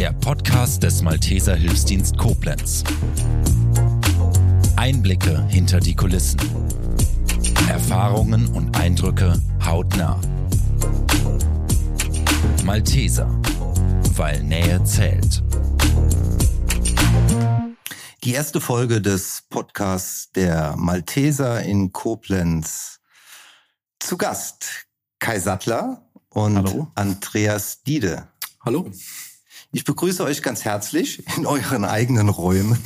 der Podcast des Malteser Hilfsdienst Koblenz. Einblicke hinter die Kulissen. Erfahrungen und Eindrücke hautnah. Malteser, weil Nähe zählt. Die erste Folge des Podcasts der Malteser in Koblenz. Zu Gast Kai Sattler und Hallo. Andreas Diede. Hallo. Ich begrüße euch ganz herzlich in euren eigenen Räumen.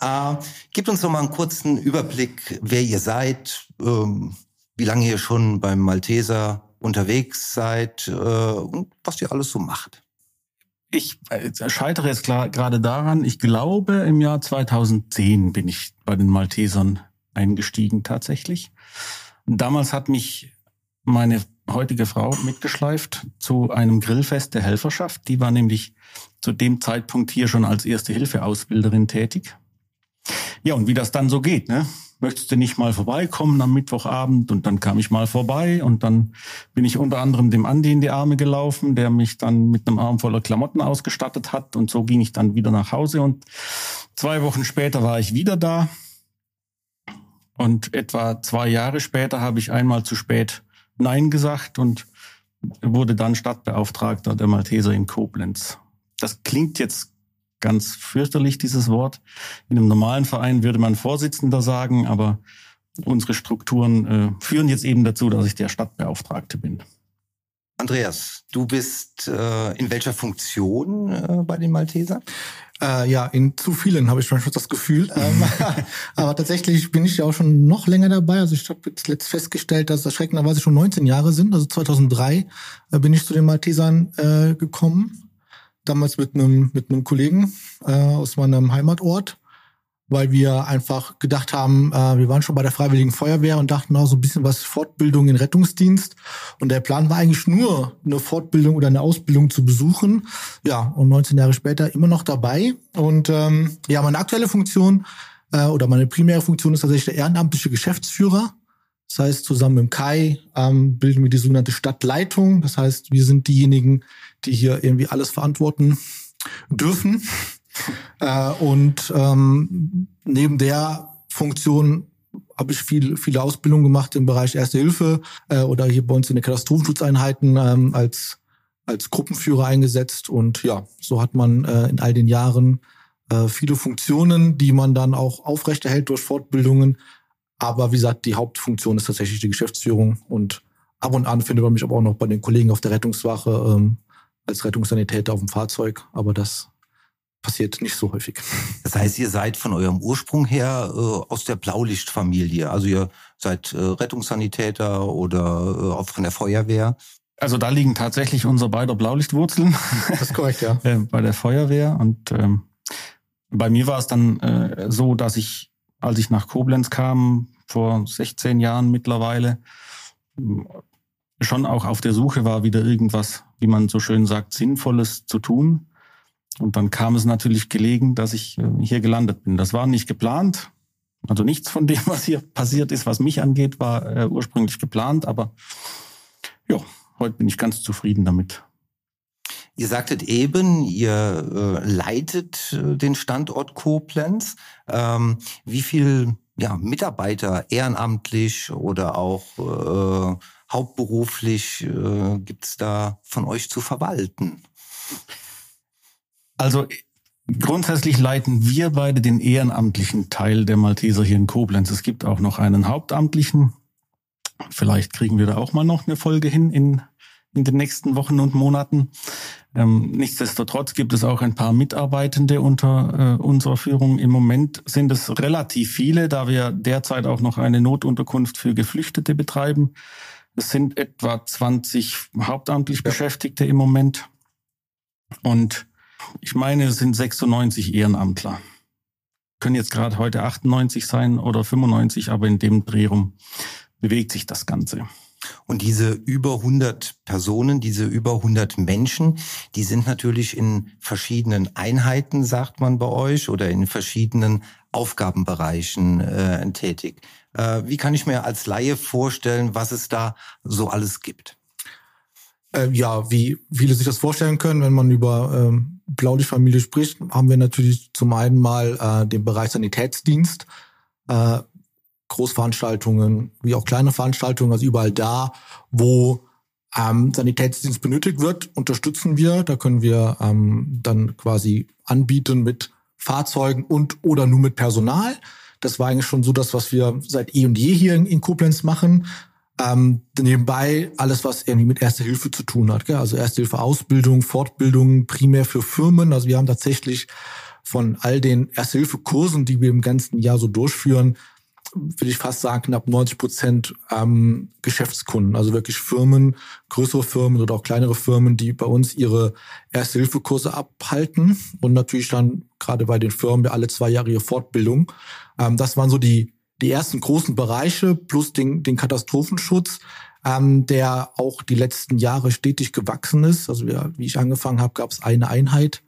äh, gebt uns doch mal einen kurzen Überblick, wer ihr seid, ähm, wie lange ihr schon beim Malteser unterwegs seid äh, und was ihr alles so macht. Ich äh, scheitere jetzt klar, gerade daran, ich glaube, im Jahr 2010 bin ich bei den Maltesern eingestiegen tatsächlich. Damals hat mich meine heutige Frau mitgeschleift zu einem Grillfest der Helferschaft. Die war nämlich zu dem Zeitpunkt hier schon als erste Hilfeausbilderin tätig. Ja, und wie das dann so geht, ne? Möchtest du nicht mal vorbeikommen am Mittwochabend? Und dann kam ich mal vorbei und dann bin ich unter anderem dem Andi in die Arme gelaufen, der mich dann mit einem Arm voller Klamotten ausgestattet hat. Und so ging ich dann wieder nach Hause und zwei Wochen später war ich wieder da. Und etwa zwei Jahre später habe ich einmal zu spät Nein gesagt und wurde dann Stadtbeauftragter der Malteser in Koblenz. Das klingt jetzt ganz fürchterlich, dieses Wort. In einem normalen Verein würde man Vorsitzender sagen, aber unsere Strukturen äh, führen jetzt eben dazu, dass ich der Stadtbeauftragte bin. Andreas, du bist äh, in welcher Funktion äh, bei den Malteser? Äh, ja, in zu vielen habe ich schon das Gefühl. Ähm, aber tatsächlich bin ich ja auch schon noch länger dabei. Also ich habe jetzt letzt festgestellt, dass es erschreckenderweise schon 19 Jahre sind. Also 2003 äh, bin ich zu den Maltesern äh, gekommen. Damals mit einem mit einem Kollegen äh, aus meinem Heimatort, weil wir einfach gedacht haben, äh, wir waren schon bei der Freiwilligen Feuerwehr und dachten auch so ein bisschen was Fortbildung in Rettungsdienst. Und der Plan war eigentlich nur, eine Fortbildung oder eine Ausbildung zu besuchen. Ja, und 19 Jahre später immer noch dabei. Und ähm, ja, meine aktuelle Funktion äh, oder meine primäre Funktion ist tatsächlich der ehrenamtliche Geschäftsführer. Das heißt, zusammen mit Kai ähm, bilden wir die sogenannte Stadtleitung. Das heißt, wir sind diejenigen, die hier irgendwie alles verantworten dürfen. Äh, und ähm, neben der Funktion habe ich viel, viele Ausbildungen gemacht im Bereich Erste Hilfe äh, oder hier bei uns in den Katastrophenschutzeinheiten ähm, als, als Gruppenführer eingesetzt. Und ja, so hat man äh, in all den Jahren äh, viele Funktionen, die man dann auch aufrechterhält durch Fortbildungen. Aber wie gesagt, die Hauptfunktion ist tatsächlich die Geschäftsführung. Und ab und an findet man mich aber auch noch bei den Kollegen auf der Rettungswache ähm, als Rettungssanitäter auf dem Fahrzeug. Aber das passiert nicht so häufig. Das heißt, ihr seid von eurem Ursprung her äh, aus der Blaulichtfamilie. Also ihr seid äh, Rettungssanitäter oder äh, auch von der Feuerwehr. Also da liegen tatsächlich unsere beider Blaulichtwurzeln. Das ist korrekt, ja. äh, bei der Feuerwehr. Und ähm, bei mir war es dann äh, so, dass ich, als ich nach Koblenz kam, vor 16 Jahren mittlerweile, schon auch auf der Suche war, wieder irgendwas, wie man so schön sagt, Sinnvolles zu tun. Und dann kam es natürlich gelegen, dass ich äh, hier gelandet bin. Das war nicht geplant. Also nichts von dem, was hier passiert ist, was mich angeht, war äh, ursprünglich geplant. Aber ja, heute bin ich ganz zufrieden damit. Ihr sagtet eben, ihr äh, leitet äh, den Standort Koblenz. Ähm, wie viel ja, Mitarbeiter ehrenamtlich oder auch äh, hauptberuflich äh, gibt es da von euch zu verwalten? Also grundsätzlich leiten wir beide den ehrenamtlichen Teil der Malteser hier in Koblenz. Es gibt auch noch einen hauptamtlichen. Vielleicht kriegen wir da auch mal noch eine Folge hin in, in den nächsten Wochen und Monaten. Ähm, nichtsdestotrotz gibt es auch ein paar Mitarbeitende unter äh, unserer Führung. Im Moment sind es relativ viele, da wir derzeit auch noch eine Notunterkunft für Geflüchtete betreiben. Es sind etwa 20 hauptamtlich ja. Beschäftigte im Moment. Und ich meine, es sind 96 Ehrenamtler. Können jetzt gerade heute 98 sein oder 95, aber in dem Dreh rum bewegt sich das Ganze. Und diese über 100 Personen, diese über 100 Menschen, die sind natürlich in verschiedenen Einheiten, sagt man bei euch, oder in verschiedenen Aufgabenbereichen äh, tätig. Äh, wie kann ich mir als Laie vorstellen, was es da so alles gibt? Äh, ja, wie viele sich das vorstellen können, wenn man über ähm, Blaulichtfamilie spricht, haben wir natürlich zum einen mal äh, den Bereich Sanitätsdienst, äh, Großveranstaltungen wie auch kleine Veranstaltungen, also überall da, wo ähm, Sanitätsdienst benötigt wird, unterstützen wir. Da können wir ähm, dann quasi anbieten mit Fahrzeugen und oder nur mit Personal. Das war eigentlich schon so das, was wir seit eh und je hier in, in Koblenz machen. Ähm, nebenbei alles, was irgendwie mit Erste Hilfe zu tun hat. Gell? Also Erste Hilfe Ausbildung, Fortbildung, primär für Firmen. Also wir haben tatsächlich von all den Erste Hilfe Kursen, die wir im ganzen Jahr so durchführen, will ich fast sagen, knapp 90 Prozent ähm, Geschäftskunden, also wirklich Firmen, größere Firmen oder auch kleinere Firmen, die bei uns ihre Erste-Hilfe-Kurse abhalten und natürlich dann gerade bei den Firmen alle zwei Jahre ihre Fortbildung. Ähm, das waren so die, die ersten großen Bereiche plus den, den Katastrophenschutz, ähm, der auch die letzten Jahre stetig gewachsen ist. Also wir, wie ich angefangen habe, gab es eine Einheit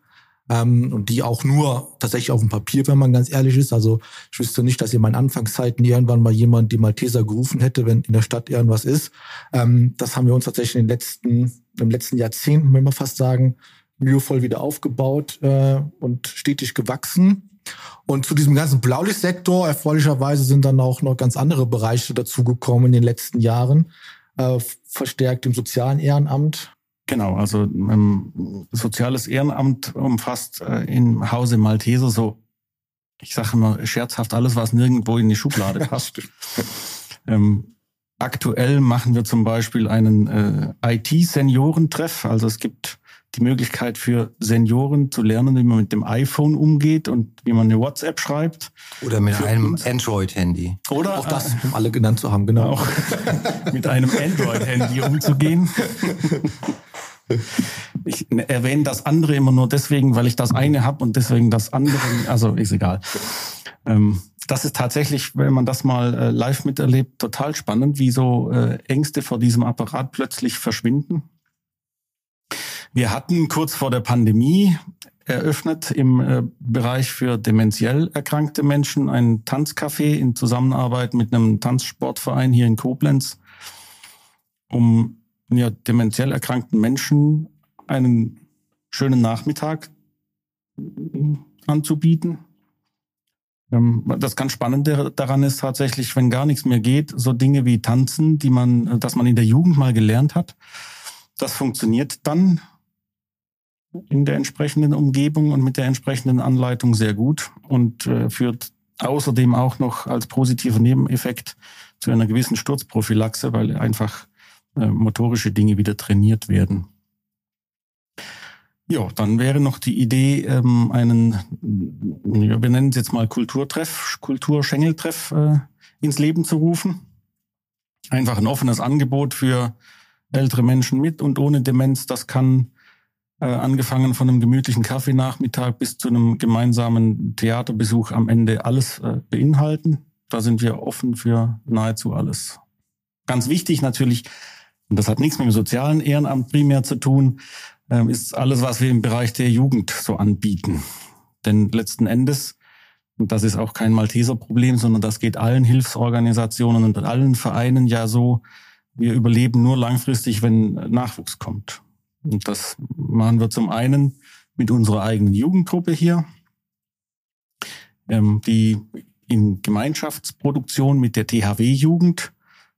ähm, und die auch nur tatsächlich auf dem Papier, wenn man ganz ehrlich ist. Also ich wüsste nicht, dass in meinen Anfangszeiten irgendwann mal jemand die Malteser gerufen hätte, wenn in der Stadt irgendwas ist. Ähm, das haben wir uns tatsächlich in den letzten, im letzten Jahrzehnt, wenn man fast sagen, mühevoll wieder aufgebaut äh, und stetig gewachsen. Und zu diesem ganzen Blaulichtsektor, erfreulicherweise sind dann auch noch ganz andere Bereiche dazugekommen in den letzten Jahren, äh, verstärkt im sozialen Ehrenamt, Genau, also ähm, soziales Ehrenamt umfasst äh, im Hause Malteser so, ich sage immer scherzhaft, alles, was nirgendwo in die Schublade passt. ähm, aktuell machen wir zum Beispiel einen äh, IT-Seniorentreff. Also es gibt die Möglichkeit für Senioren zu lernen, wie man mit dem iPhone umgeht und wie man eine WhatsApp schreibt. Oder mit für einem Android-Handy. Oder auch das, um alle genannt zu haben, genau. Auch mit einem Android-Handy umzugehen. Ich erwähne das andere immer nur deswegen, weil ich das eine habe und deswegen das andere. Also ist egal. Ähm, das ist tatsächlich, wenn man das mal äh, live miterlebt, total spannend, wie so äh, Ängste vor diesem Apparat plötzlich verschwinden. Wir hatten kurz vor der Pandemie eröffnet im äh, Bereich für dementiell erkrankte Menschen ein Tanzcafé in Zusammenarbeit mit einem Tanzsportverein hier in Koblenz, um ja, dementiell erkrankten Menschen einen schönen Nachmittag anzubieten. Ähm, das ganz Spannende daran ist tatsächlich, wenn gar nichts mehr geht, so Dinge wie Tanzen, die man, dass man in der Jugend mal gelernt hat, das funktioniert dann in der entsprechenden Umgebung und mit der entsprechenden Anleitung sehr gut und äh, führt außerdem auch noch als positiver Nebeneffekt zu einer gewissen Sturzprophylaxe, weil einfach äh, motorische Dinge wieder trainiert werden. Ja, dann wäre noch die Idee, ähm, einen, ja, wir nennen es jetzt mal Kulturtreff, Kulturschengeltreff äh, ins Leben zu rufen. Einfach ein offenes Angebot für ältere Menschen mit und ohne Demenz. Das kann äh, angefangen von einem gemütlichen Kaffeenachmittag bis zu einem gemeinsamen Theaterbesuch am Ende alles äh, beinhalten. Da sind wir offen für nahezu alles. Ganz wichtig natürlich, und das hat nichts mit dem sozialen Ehrenamt primär zu tun, ähm, ist alles, was wir im Bereich der Jugend so anbieten. Denn letzten Endes, und das ist auch kein Malteser Problem, sondern das geht allen Hilfsorganisationen und allen Vereinen ja so, wir überleben nur langfristig, wenn Nachwuchs kommt. Und das machen wir zum einen mit unserer eigenen Jugendgruppe hier, ähm, die in Gemeinschaftsproduktion mit der THW-Jugend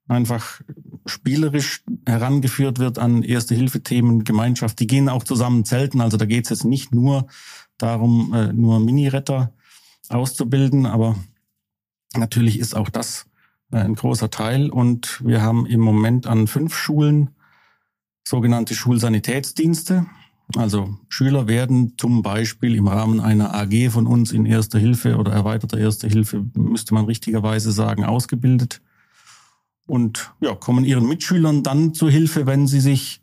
einfach spielerisch herangeführt wird an Erste-Hilfe-Themen, Gemeinschaft. Die gehen auch zusammen zelten. Also da geht es jetzt nicht nur darum, äh, nur Mini-Retter auszubilden, aber natürlich ist auch das äh, ein großer Teil. Und wir haben im Moment an fünf Schulen sogenannte Schulsanitätsdienste. Also Schüler werden zum Beispiel im Rahmen einer AG von uns in Erster Hilfe oder erweiterter Erster Hilfe, müsste man richtigerweise sagen, ausgebildet und ja, kommen ihren Mitschülern dann zu Hilfe, wenn sie sich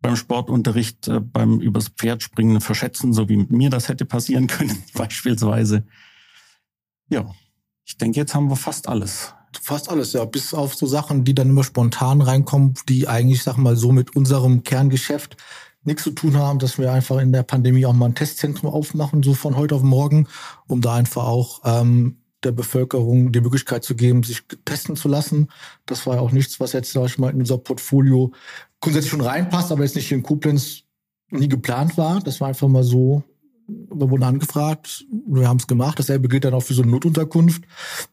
beim Sportunterricht äh, beim übers Pferd springen verschätzen, so wie mir das hätte passieren können, beispielsweise. Ja, ich denke, jetzt haben wir fast alles. Fast alles, ja, bis auf so Sachen, die dann immer spontan reinkommen, die eigentlich, sag mal, so mit unserem Kerngeschäft nichts zu tun haben, dass wir einfach in der Pandemie auch mal ein Testzentrum aufmachen, so von heute auf morgen, um da einfach auch ähm, der Bevölkerung die Möglichkeit zu geben, sich testen zu lassen. Das war ja auch nichts, was jetzt, sag ich mal, in unser Portfolio grundsätzlich schon reinpasst, aber jetzt nicht hier in Koblenz nie geplant war. Das war einfach mal so wir wurden angefragt, wir haben es gemacht. Dasselbe gilt dann auch für so eine Notunterkunft,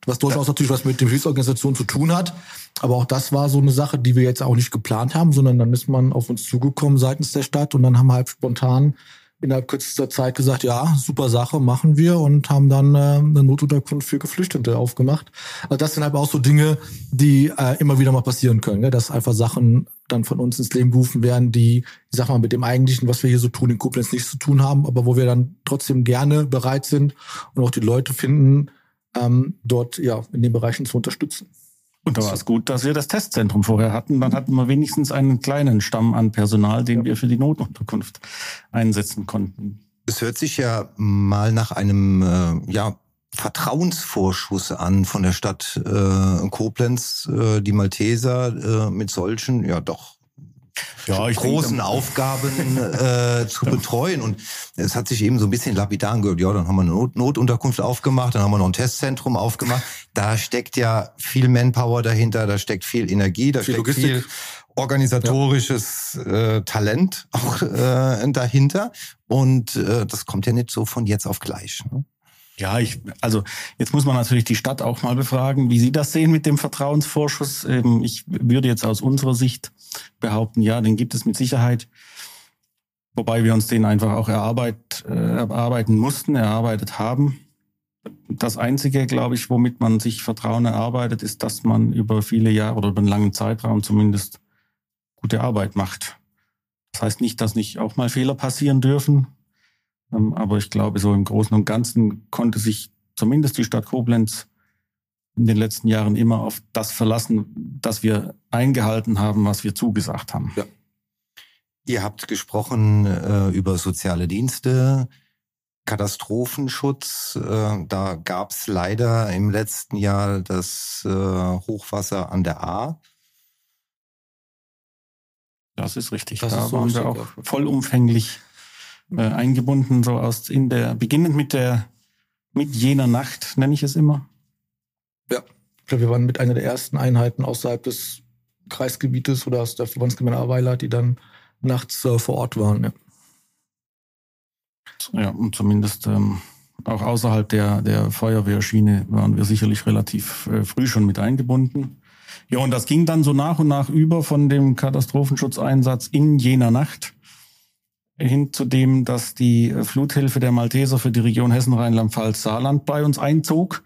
was durchaus natürlich was mit dem Hilfsorganisation zu tun hat. Aber auch das war so eine Sache, die wir jetzt auch nicht geplant haben, sondern dann ist man auf uns zugekommen seitens der Stadt und dann haben wir halt spontan innerhalb kürzester Zeit gesagt, ja, super Sache, machen wir und haben dann äh, eine Notunterkunft für Geflüchtete aufgemacht. Also das sind halt auch so Dinge, die äh, immer wieder mal passieren können, ne? dass einfach Sachen dann von uns ins Leben gerufen werden, die, ich sag mal, mit dem eigentlichen, was wir hier so tun, in Koblenz nichts zu tun haben, aber wo wir dann trotzdem gerne bereit sind und auch die Leute finden, ähm, dort ja in den Bereichen zu unterstützen. Und da war es gut, dass wir das Testzentrum vorher hatten. Dann hatten wir wenigstens einen kleinen Stamm an Personal, den ja. wir für die Notunterkunft einsetzen konnten. Es hört sich ja mal nach einem äh, ja, Vertrauensvorschuss an von der Stadt äh, Koblenz, äh, die Malteser äh, mit solchen, ja doch ja, großen denke, Aufgaben äh, zu betreuen. Und es hat sich eben so ein bisschen lapidar angehört. Ja, dann haben wir eine Not Notunterkunft aufgemacht, dann haben wir noch ein Testzentrum aufgemacht. Da steckt ja viel Manpower dahinter, da steckt viel Energie, da viel steckt Logistik. viel organisatorisches ja. äh, Talent auch äh, dahinter. Und äh, das kommt ja nicht so von jetzt auf gleich. Ne? Ja, ich, also jetzt muss man natürlich die Stadt auch mal befragen, wie sie das sehen mit dem Vertrauensvorschuss. Ähm, ich würde jetzt aus unserer Sicht behaupten, ja, den gibt es mit Sicherheit. Wobei wir uns den einfach auch erarbeit, äh, erarbeiten mussten, erarbeitet haben. Das Einzige, glaube ich, womit man sich Vertrauen erarbeitet, ist, dass man über viele Jahre oder über einen langen Zeitraum zumindest gute Arbeit macht. Das heißt nicht, dass nicht auch mal Fehler passieren dürfen. Ähm, aber ich glaube, so im Großen und Ganzen konnte sich zumindest die Stadt Koblenz in den letzten Jahren immer auf das verlassen, dass wir eingehalten haben, was wir zugesagt haben. Ja. Ihr habt gesprochen äh, über soziale Dienste, Katastrophenschutz. Äh, da gab es leider im letzten Jahr das äh, Hochwasser an der A. Das ist richtig. Das da ist so waren wir auch vollumfänglich äh, eingebunden, so aus in der, beginnend mit der, mit jener Nacht, nenne ich es immer. Ja, ich glaube, wir waren mit einer der ersten Einheiten außerhalb des Kreisgebietes oder aus der Verbandsgemeinde Aweiler, die dann nachts äh, vor Ort waren. Ja, ja und zumindest ähm, auch außerhalb der, der Feuerwehrschiene waren wir sicherlich relativ äh, früh schon mit eingebunden. Ja, und das ging dann so nach und nach über von dem Katastrophenschutzeinsatz in jener Nacht hin zu dem, dass die Fluthilfe der Malteser für die Region Hessen, Rheinland, Pfalz, Saarland bei uns einzog.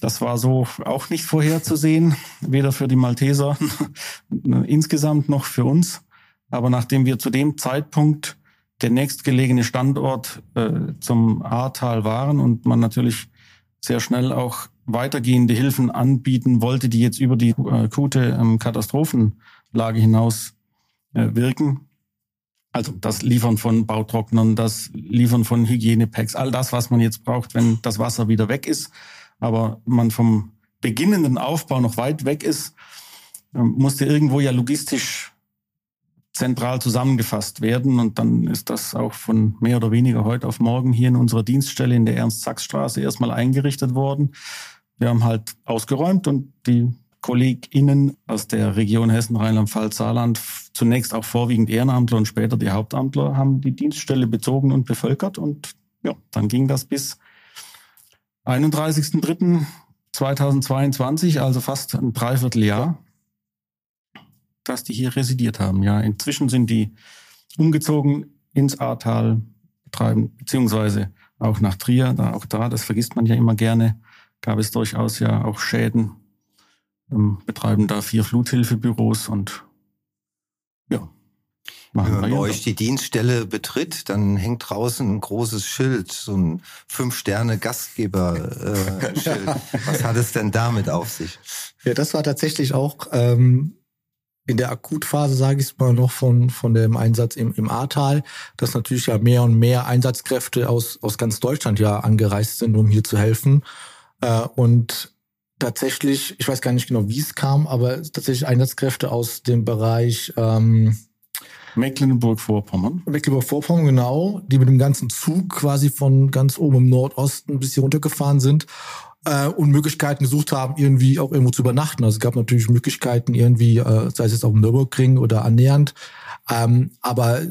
Das war so auch nicht vorherzusehen, weder für die Malteser insgesamt noch für uns. Aber nachdem wir zu dem Zeitpunkt der nächstgelegene Standort äh, zum Ahrtal waren und man natürlich sehr schnell auch weitergehende Hilfen anbieten wollte, die jetzt über die äh, akute ähm, Katastrophenlage hinaus äh, wirken, also das Liefern von Bautrocknern, das Liefern von Hygienepacks, all das, was man jetzt braucht, wenn das Wasser wieder weg ist, aber man vom beginnenden Aufbau noch weit weg ist, ähm, musste irgendwo ja logistisch zentral zusammengefasst werden. Und dann ist das auch von mehr oder weniger heute auf morgen hier in unserer Dienststelle in der Ernst-Sachs-Straße erstmal eingerichtet worden. Wir haben halt ausgeräumt und die KollegInnen aus der Region Hessen, Rheinland-Pfalz, Saarland, zunächst auch vorwiegend Ehrenamtler und später die Hauptamtler, haben die Dienststelle bezogen und bevölkert. Und ja, dann ging das bis 31.03.2022, also fast ein Dreivierteljahr, dass die hier residiert haben. Ja, inzwischen sind die umgezogen ins Ahrtal, betreiben, beziehungsweise auch nach Trier, da auch da, das vergisst man ja immer gerne, gab es durchaus ja auch Schäden betreiben da vier Fluthilfebüros und ja. Wenn man bei euch die Dienststelle betritt, dann hängt draußen ein großes Schild, so ein Fünf-Sterne-Gastgeber-Schild. Was hat es denn damit auf sich? Ja, das war tatsächlich auch ähm, in der Akutphase, sage ich mal, noch von, von dem Einsatz im, im Ahrtal, dass natürlich ja mehr und mehr Einsatzkräfte aus, aus ganz Deutschland ja angereist sind, um hier zu helfen. Äh, und tatsächlich, ich weiß gar nicht genau, wie es kam, aber tatsächlich Einsatzkräfte aus dem Bereich ähm, Mecklenburg-Vorpommern. Mecklenburg-Vorpommern, genau, die mit dem ganzen Zug quasi von ganz oben im Nordosten bis hier runtergefahren sind. äh, und Möglichkeiten gesucht haben, irgendwie auch irgendwo zu übernachten. Also es gab natürlich Möglichkeiten irgendwie, äh, sei es jetzt auf dem Nürburgring oder annähernd, ähm, aber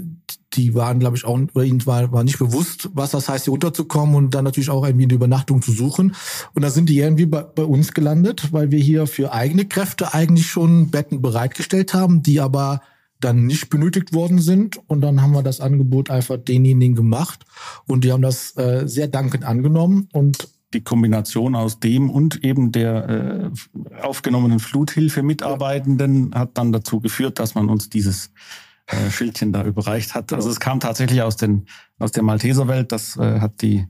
die waren, glaube ich, auch, oder ihnen war, war nicht bewusst, was das heißt, hier runterzukommen und dann natürlich auch irgendwie eine Übernachtung zu suchen. Und da sind die irgendwie bei, bei uns gelandet, weil wir hier für eigene Kräfte eigentlich schon Betten bereitgestellt haben, die aber dann nicht benötigt worden sind. Und dann haben wir das Angebot einfach denjenigen gemacht. Und die haben das äh, sehr dankend angenommen. Und die Kombination aus dem und eben der äh, aufgenommenen Fluthilfe-Mitarbeitenden hat dann dazu geführt, dass man uns dieses äh, Schildchen da überreicht hat. Also es kam tatsächlich aus, den, aus der Malteserwelt, das äh, hat die,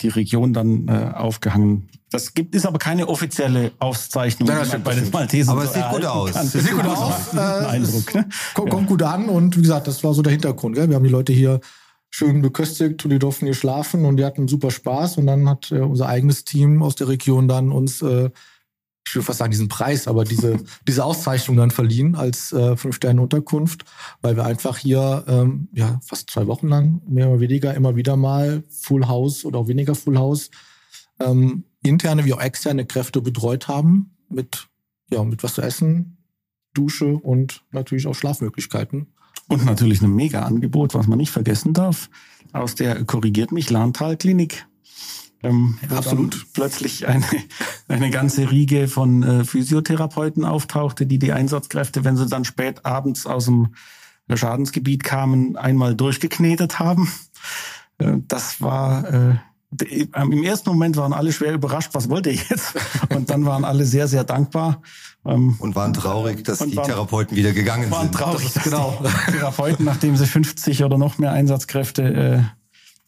die Region dann äh, aufgehangen. Das gibt ist aber keine offizielle Auszeichnung Ja, stimmt, bei den Maltesern. Aber es sieht gut aus. Es sieht gut aus. Eindruck. Ne? Kommt, kommt gut an und wie gesagt, das war so der Hintergrund. Gell? Wir haben die Leute hier schön beköstigt und die durften hier schlafen und die hatten super Spaß und dann hat äh, unser eigenes Team aus der Region dann uns äh, ich will fast sagen diesen Preis, aber diese, diese Auszeichnung dann verliehen als äh, Fünf-Sterne-Unterkunft, weil wir einfach hier ähm, ja, fast zwei Wochen lang, mehr oder weniger, immer wieder mal Full House oder auch weniger Full House, ähm, interne wie auch externe Kräfte betreut haben mit, ja, mit was zu essen, Dusche und natürlich auch Schlafmöglichkeiten. Und natürlich ein Mega-Angebot, was man nicht vergessen darf, aus der Korrigiert mich Lahntal Klinik ähm, absolut plötzlich eine, eine ganze Riege von äh, Physiotherapeuten auftauchte, die die Einsatzkräfte, wenn sie dann spät abends aus dem Schadensgebiet kamen, einmal durchgeknetet haben. Äh, das war äh, im ersten Moment waren alle schwer überrascht, was wollt ihr jetzt? Und dann waren alle sehr, sehr dankbar. Ähm, und waren traurig, dass die waren, Therapeuten wieder gegangen waren sind. Waren traurig, genau. Therapeuten, nachdem sie 50 oder noch mehr Einsatzkräfte äh,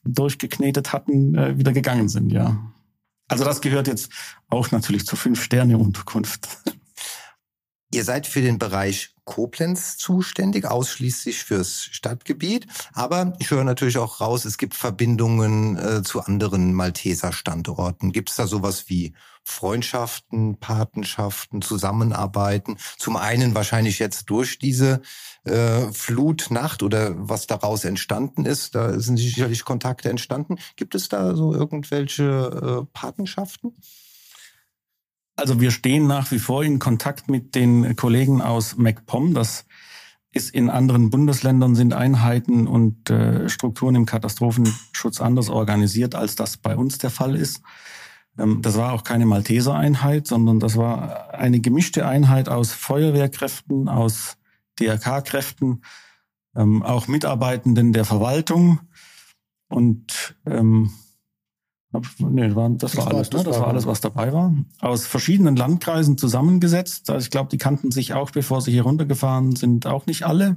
durchgeknetet hatten, äh, wieder gegangen sind, ja. Also das gehört jetzt auch natürlich zur Fünf-Sterne-Unterkunft. Ihr seid für den Bereich Koblenz zuständig, ausschließlich fürs Stadtgebiet. Aber ich höre natürlich auch raus, es gibt Verbindungen äh, zu anderen Malteser Standorten. Gibt es da sowas wie Freundschaften, Patenschaften, Zusammenarbeiten? Zum einen wahrscheinlich jetzt durch diese äh, Flutnacht oder was daraus entstanden ist. Da sind sicherlich Kontakte entstanden. Gibt es da so irgendwelche äh, Patenschaften? Also wir stehen nach wie vor in Kontakt mit den Kollegen aus MacPom. Das ist in anderen Bundesländern sind Einheiten und äh, Strukturen im Katastrophenschutz anders organisiert, als das bei uns der Fall ist. Ähm, das war auch keine Malteser-Einheit, sondern das war eine gemischte Einheit aus Feuerwehrkräften, aus DRK-Kräften, ähm, auch Mitarbeitenden der Verwaltung und ähm, Nee, das war, das war alles, ne? das war alles, was dabei war. Aus verschiedenen Landkreisen zusammengesetzt. Also ich glaube, die kannten sich auch, bevor sie hier runtergefahren sind, auch nicht alle.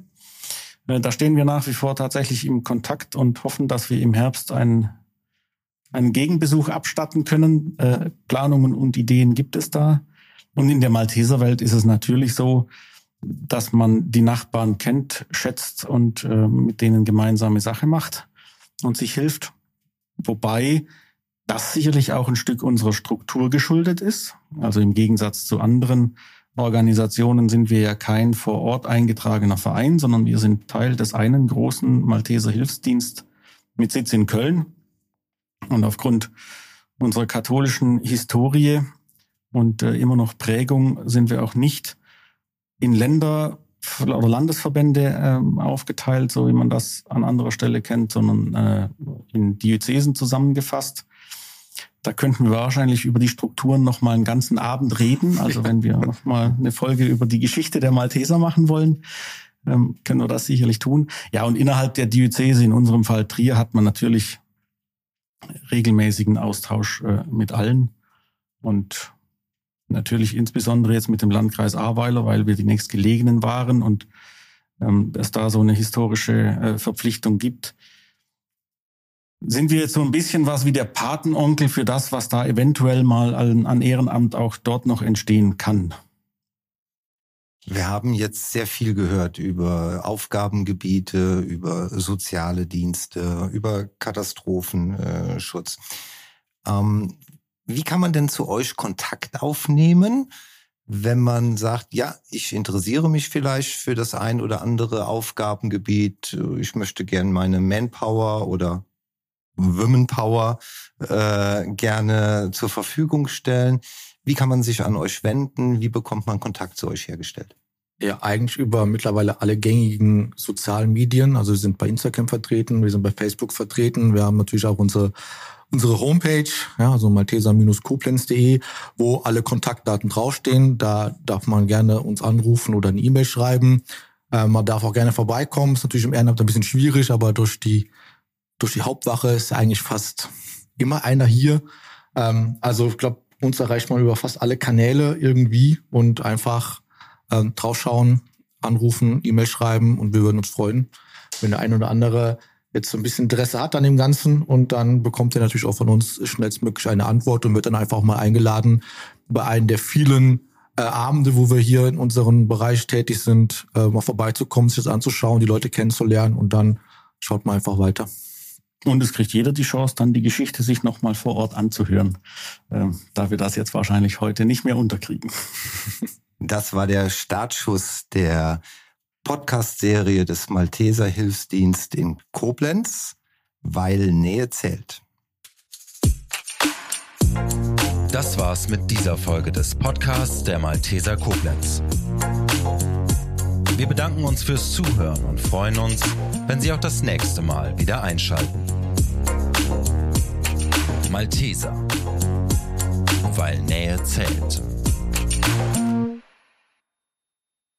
Äh, da stehen wir nach wie vor tatsächlich im Kontakt und hoffen, dass wir im Herbst einen, einen Gegenbesuch abstatten können. Äh, Planungen und Ideen gibt es da. Und in der Malteserwelt ist es natürlich so, dass man die Nachbarn kennt, schätzt und äh, mit denen gemeinsame Sache macht und sich hilft. Wobei das sicherlich auch ein Stück unserer Struktur geschuldet ist. Also im Gegensatz zu anderen Organisationen sind wir ja kein vor Ort eingetragener Verein, sondern wir sind Teil des einen großen Malteser Hilfsdienst mit Sitz in Köln. Und aufgrund unserer katholischen Historie und äh, immer noch Prägung sind wir auch nicht in Länder oder Landesverbände äh, aufgeteilt, so wie man das an anderer Stelle kennt, sondern äh, in Diözesen zusammengefasst. Da könnten wir wahrscheinlich über die Strukturen noch mal einen ganzen Abend reden. Also wenn wir noch mal eine Folge über die Geschichte der Malteser machen wollen, ähm, können wir das sicherlich tun. Ja, und innerhalb der Diözese, in unserem Fall Trier, hat man natürlich regelmäßigen Austausch äh, mit allen und natürlich insbesondere jetzt mit dem Landkreis Ahrweiler, weil wir die nächstgelegenen waren und ähm, es da so eine historische äh, Verpflichtung gibt sind wir jetzt so ein bisschen was wie der Patenonkel für das, was da eventuell mal an, Ehrenamt auch dort noch entstehen kann. Wir haben jetzt sehr viel gehört über Aufgabengebiete, über soziale Dienste, über Katastrophenschutz. Ähm, wie kann man denn zu euch Kontakt aufnehmen, wenn man sagt, ja, ich interessiere mich vielleicht für das ein oder andere Aufgabengebiet, ich möchte gern meine Manpower oder Women Power äh, gerne zur Verfügung stellen. Wie kann man sich an euch wenden? Wie bekommt man Kontakt zu euch hergestellt? Ja, eigentlich über mittlerweile alle gängigen sozialen Medien. Also wir sind bei Instagram vertreten, wir sind bei Facebook vertreten. Wir haben natürlich auch unsere unsere Homepage, ja, also malteser-koblenz.de, wo alle Kontaktdaten draufstehen. Da darf man gerne uns anrufen oder eine E-Mail schreiben. Äh, man darf auch gerne vorbeikommen. Ist natürlich im Ehrenamt ein bisschen schwierig, aber durch die durch die Hauptwache ist eigentlich fast immer einer hier. Ähm, also ich glaube, uns erreicht man über fast alle Kanäle irgendwie und einfach ähm, draufschauen, anrufen, E-Mail schreiben und wir würden uns freuen, wenn der ein oder andere jetzt so ein bisschen Interesse hat an dem Ganzen und dann bekommt er natürlich auch von uns schnellstmöglich eine Antwort und wird dann einfach mal eingeladen, bei einem der vielen äh, Abende, wo wir hier in unserem Bereich tätig sind, äh, mal vorbeizukommen, sich das anzuschauen, die Leute kennenzulernen und dann schaut man einfach weiter. Und es kriegt jeder die Chance, dann die Geschichte sich nochmal vor Ort anzuhören, äh, da wir das jetzt wahrscheinlich heute nicht mehr unterkriegen. Das war der Startschuss der Podcast-Serie des Malteser Hilfsdienst in Koblenz, weil Nähe zählt. Das war's mit dieser Folge des Podcasts der Malteser Koblenz. Wir bedanken uns fürs Zuhören und freuen uns, wenn Sie auch das nächste Mal wieder einschalten. Malteser, weil Nähe zählt.